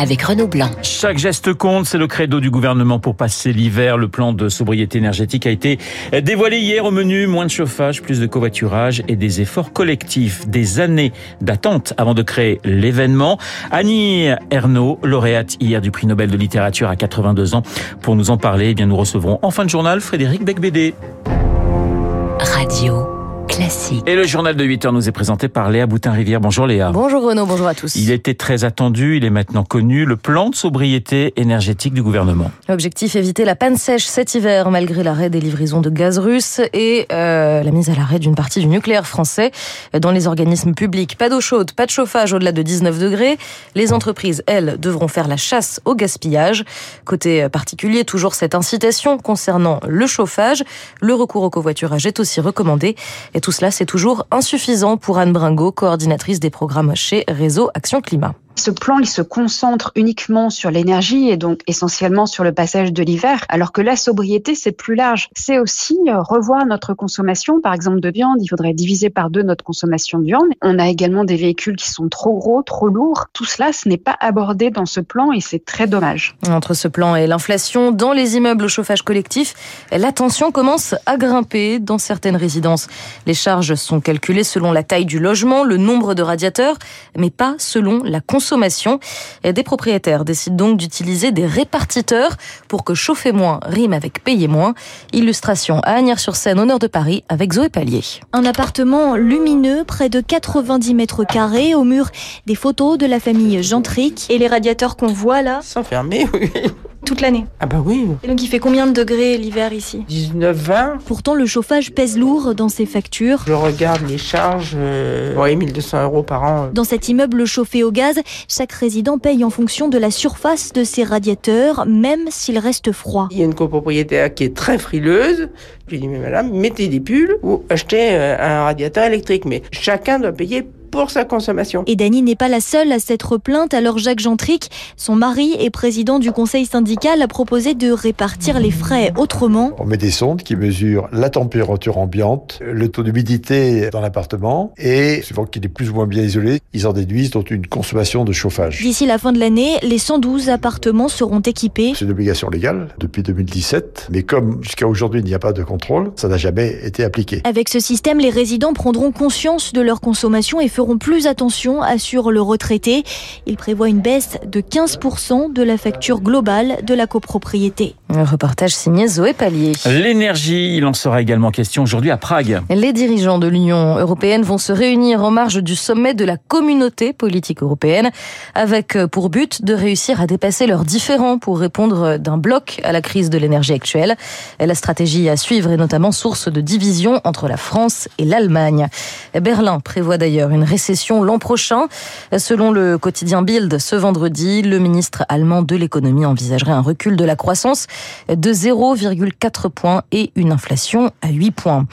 avec Renaud Blanc. Chaque geste compte, c'est le credo du gouvernement pour passer l'hiver. Le plan de sobriété énergétique a été dévoilé hier au menu. Moins de chauffage, plus de covoiturage et des efforts collectifs. Des années d'attente avant de créer l'événement. Annie Ernaux, lauréate hier du prix Nobel de littérature à 82 ans. Pour nous en parler, eh bien, nous recevrons en fin de journal Frédéric Becbédé. Radio. Classique. Et le journal de 8 heures nous est présenté par Léa Boutin-Rivière. Bonjour Léa. Bonjour Renaud, bonjour à tous. Il était très attendu, il est maintenant connu, le plan de sobriété énergétique du gouvernement. L'objectif, éviter la panne sèche cet hiver malgré l'arrêt des livraisons de gaz russe et euh, la mise à l'arrêt d'une partie du nucléaire français dans les organismes publics. Pas d'eau chaude, pas de chauffage au-delà de 19 degrés. Les entreprises, elles, devront faire la chasse au gaspillage. Côté particulier, toujours cette incitation concernant le chauffage. Le recours au covoiturage est aussi recommandé. Et tout cela, c'est toujours insuffisant pour Anne Bringot, coordinatrice des programmes chez Réseau Action Climat. Ce plan, il se concentre uniquement sur l'énergie et donc essentiellement sur le passage de l'hiver, alors que la sobriété, c'est plus large. C'est aussi euh, revoir notre consommation, par exemple de viande. Il faudrait diviser par deux notre consommation de viande. On a également des véhicules qui sont trop gros, trop lourds. Tout cela, ce n'est pas abordé dans ce plan et c'est très dommage. Entre ce plan et l'inflation, dans les immeubles au chauffage collectif, la tension commence à grimper dans certaines résidences. Les charges sont calculées selon la taille du logement, le nombre de radiateurs, mais pas selon la consommation consommation. Des propriétaires décident donc d'utiliser des répartiteurs pour que chauffer moins rime avec payer moins. Illustration à Agnières-sur-Seine, au nord de Paris, avec Zoé Pallier. Un appartement lumineux, près de 90 mètres carrés, au mur des photos de la famille Gentric. Et les radiateurs qu'on voit là Sans fermer, oui. Toute l'année Ah bah oui. Et donc il fait combien de degrés l'hiver ici? 19, 20. Pourtant le chauffage pèse lourd dans ses factures. Je regarde les charges, euh, ouais, 1200 euros par an. Dans cet immeuble chauffé au gaz, chaque résident paye en fonction de la surface de ses radiateurs, même s'il reste froid. Il y a une copropriétaire qui est très frileuse. Je lui dis, mais madame, mettez des pulls ou achetez euh, un radiateur électrique. Mais chacun doit payer pour sa consommation. Et Dany n'est pas la seule à s'être plainte, alors Jacques Gentric, son mari et président du conseil syndical, a proposé de répartir les frais autrement. On met des sondes qui mesurent la température ambiante, le taux d'humidité dans l'appartement et, suivant qu'il est plus ou moins bien isolé, ils en déduisent donc une consommation de chauffage. D'ici la fin de l'année, les 112 appartements seront équipés. C'est une obligation légale depuis 2017, mais comme jusqu'à aujourd'hui il n'y a pas de contrôle, ça n'a jamais été appliqué. Avec ce système, les résidents prendront conscience de leur consommation et feront feront plus attention, assure le retraité. Il prévoit une baisse de 15% de la facture globale de la copropriété. Un reportage signé Zoé Pallier. L'énergie, il en sera également question aujourd'hui à Prague. Les dirigeants de l'Union européenne vont se réunir en marge du sommet de la communauté politique européenne avec pour but de réussir à dépasser leurs différends pour répondre d'un bloc à la crise de l'énergie actuelle. La stratégie à suivre est notamment source de division entre la France et l'Allemagne. Berlin prévoit d'ailleurs une récession l'an prochain. Selon le quotidien Bild, ce vendredi, le ministre allemand de l'économie envisagerait un recul de la croissance de 0,4 points et une inflation à 8 points.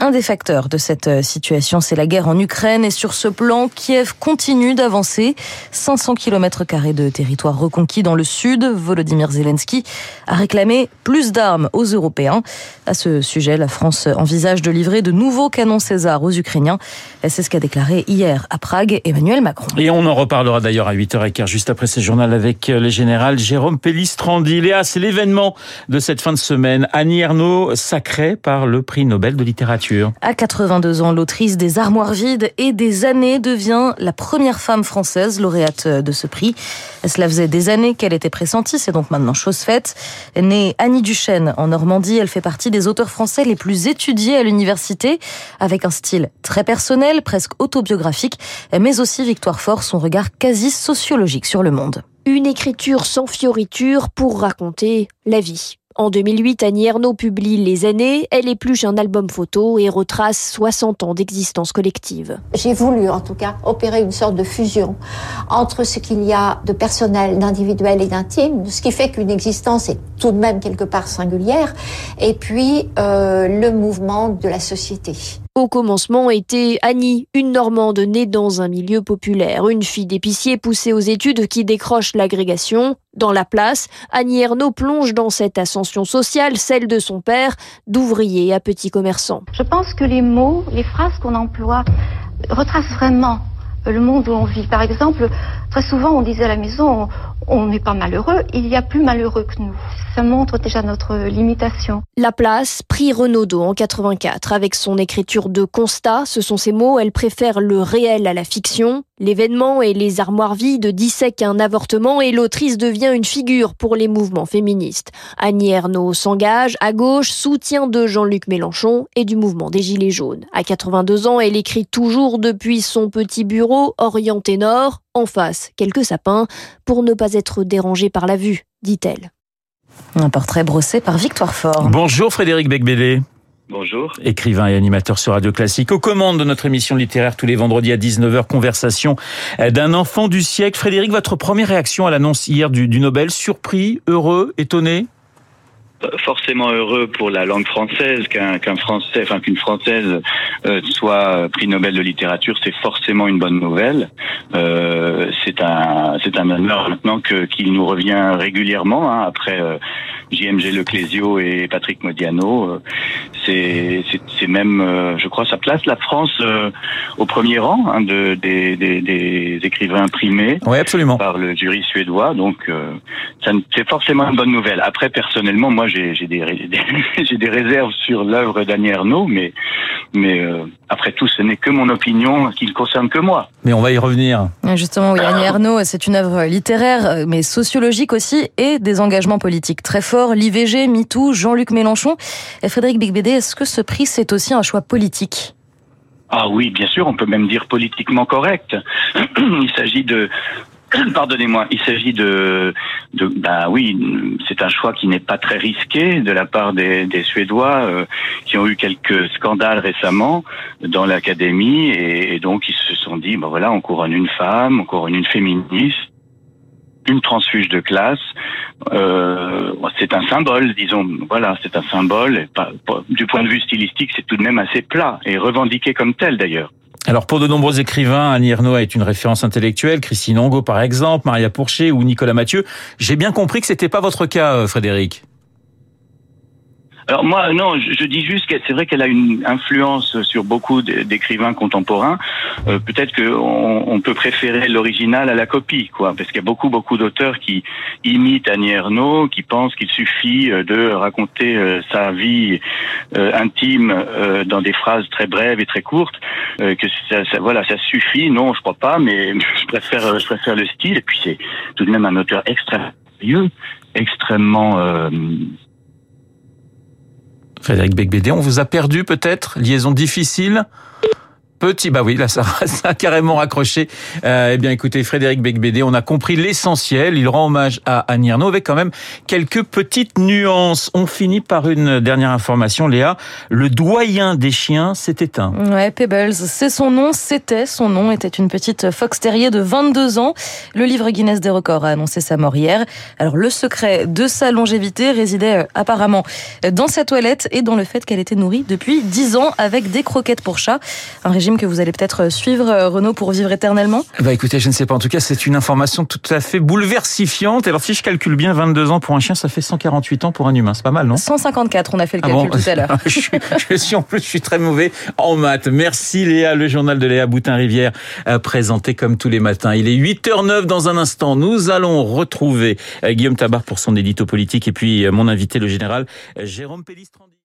Un des facteurs de cette euh, situation, c'est la guerre en Ukraine. Et sur ce plan, Kiev continue d'avancer. 500 km de territoire reconquis dans le sud. Volodymyr Zelensky a réclamé plus d'armes aux Européens. À ce sujet, la France envisage de livrer de nouveaux canons César aux Ukrainiens. C'est ce qu'a déclaré hier à Prague Emmanuel Macron. Et on en reparlera d'ailleurs à 8h15, juste après ce journal avec le général Jérôme Pellistrandi. Léa, c'est l'événement de cette fin de semaine. Annie Ernaux, sacrée par le prix Nobel de littérature. À 82 ans, l'autrice des Armoires vides et des années devient la première femme française lauréate de ce prix. Cela faisait des années qu'elle était pressentie, c'est donc maintenant chose faite. Née Annie Duchesne en Normandie, elle fait partie des auteurs français les plus étudiés à l'université, avec un style très personnel, presque autobiographique, mais aussi Victoire Fort, son regard quasi sociologique sur le monde. Une écriture sans fioriture pour raconter la vie. En 2008, Annie Ernaux publie Les années. Elle épluche un album photo et retrace 60 ans d'existence collective. J'ai voulu, en tout cas, opérer une sorte de fusion entre ce qu'il y a de personnel, d'individuel et d'intime, ce qui fait qu'une existence est tout de même quelque part singulière, et puis euh, le mouvement de la société. Au commencement était Annie, une Normande née dans un milieu populaire, une fille d'épicier poussée aux études qui décroche l'agrégation. Dans la place, Annie Ernaux plonge dans cette ascension sociale, celle de son père, d'ouvrier à petit commerçant. Je pense que les mots, les phrases qu'on emploie retracent vraiment le monde où on vit. Par exemple, très souvent on disait à la maison, on n'est pas malheureux, il y a plus malheureux que nous. Ça montre déjà notre limitation. La place, prix Renaudot en 84, avec son écriture de constat, ce sont ses mots, elle préfère le réel à la fiction. L'événement et les armoires vides dissèquent un avortement et l'autrice devient une figure pour les mouvements féministes. Annie Ernaux s'engage à gauche, soutien de Jean-Luc Mélenchon et du mouvement des Gilets jaunes. À 82 ans, elle écrit toujours depuis son petit bureau orienté nord, en face quelques sapins, pour ne pas être dérangée par la vue, dit-elle. Un portrait brossé par Victoire Fort. Bonjour Frédéric Becbédé. Bonjour. Écrivain et animateur sur Radio Classique. Aux commandes de notre émission littéraire tous les vendredis à 19h, conversation d'un enfant du siècle. Frédéric, votre première réaction à l'annonce hier du, du Nobel, surpris, heureux, étonné? Forcément heureux pour la langue française qu'un qu'un français, enfin qu'une française euh, soit prix Nobel de littérature, c'est forcément une bonne nouvelle. Euh, c'est un c'est un honneur maintenant que qu'il nous revient régulièrement hein, après euh, JMG Leclésio et Patrick Modiano. Euh, c'est c'est même, euh, je crois, ça place la France au premier rang hein, de des, des, des écrivains primés. Oui, absolument. Par le jury suédois, donc c'est forcément une bonne nouvelle. Après, personnellement, moi j'ai des, réserves sur l'œuvre d'Annie Ernaux, mais mais euh, après tout, ce n'est que mon opinion qui ne concerne que moi. Mais on va y revenir. Justement, oui, Annie Ernaux, c'est une œuvre littéraire, mais sociologique aussi, et des engagements politiques très forts. L'IVG, MeToo, Jean-Luc Mélenchon. Et Frédéric Bigbédé, est-ce que ce prix, c'est aussi un choix politique? Ah oui, bien sûr, on peut même dire politiquement correct. Il s'agit de Pardonnez-moi, il s'agit de, de, bah oui, c'est un choix qui n'est pas très risqué de la part des, Suédois euh, qui ont eu quelques scandales récemment dans l'académie et, donc ils se sont dit, ben voilà, on couronne une femme, on couronne une féministe, une transfuge de classe. Euh, c'est un symbole, disons. Voilà, c'est un symbole. du point de vue stylistique, c'est tout de même assez plat et revendiqué comme tel d'ailleurs. Alors pour de nombreux écrivains, Annie Ernaux est une référence intellectuelle, Christine Ongo par exemple, Maria Pourchet ou Nicolas Mathieu. J'ai bien compris que c'était pas votre cas, euh, Frédéric. Alors moi, non, je, dis juste que c'est vrai qu'elle a une influence sur beaucoup d'écrivains contemporains. Euh, peut-être qu'on on peut préférer l'original à la copie, quoi, parce qu'il y a beaucoup, beaucoup d'auteurs qui imitent Annie Ernaux, qui pensent qu'il suffit euh, de raconter euh, sa vie intime dans des phrases très brèves et très courtes, que ça, ça, voilà, ça suffit. Non, je crois pas, mais je préfère, je préfère le style. Et puis c'est tout de même un auteur extrêmement extrêmement Frédéric Becbédé, on vous a perdu peut-être Liaison difficile Petit, bah oui, là ça, a carrément raccroché. Euh, eh bien écoutez, Frédéric Becbédé, on a compris l'essentiel. Il rend hommage à Annie Ernaux avec quand même quelques petites nuances. On finit par une dernière information, Léa. Le doyen des chiens s'est éteint. Ouais, Pebbles, c'est son nom, c'était son nom, était une petite fox terrier de 22 ans. Le livre Guinness des records a annoncé sa mort hier. Alors le secret de sa longévité résidait euh, apparemment dans sa toilette et dans le fait qu'elle était nourrie depuis 10 ans avec des croquettes pour chat. Que vous allez peut-être suivre, euh, Renaud, pour vivre éternellement Bah écoutez, je ne sais pas. En tout cas, c'est une information tout à fait bouleversifiante. Alors si je calcule bien, 22 ans pour un chien, ça fait 148 ans pour un humain. C'est pas mal, non? 154, on a fait le ah calcul tout à l'heure. je, je, suis en plus, je suis très mauvais en maths. Merci Léa, le journal de Léa Boutin-Rivière, euh, présenté comme tous les matins. Il est 8h09 dans un instant. Nous allons retrouver euh, Guillaume Tabar pour son édito politique et puis mon invité, le général Jérôme Pellistrandi.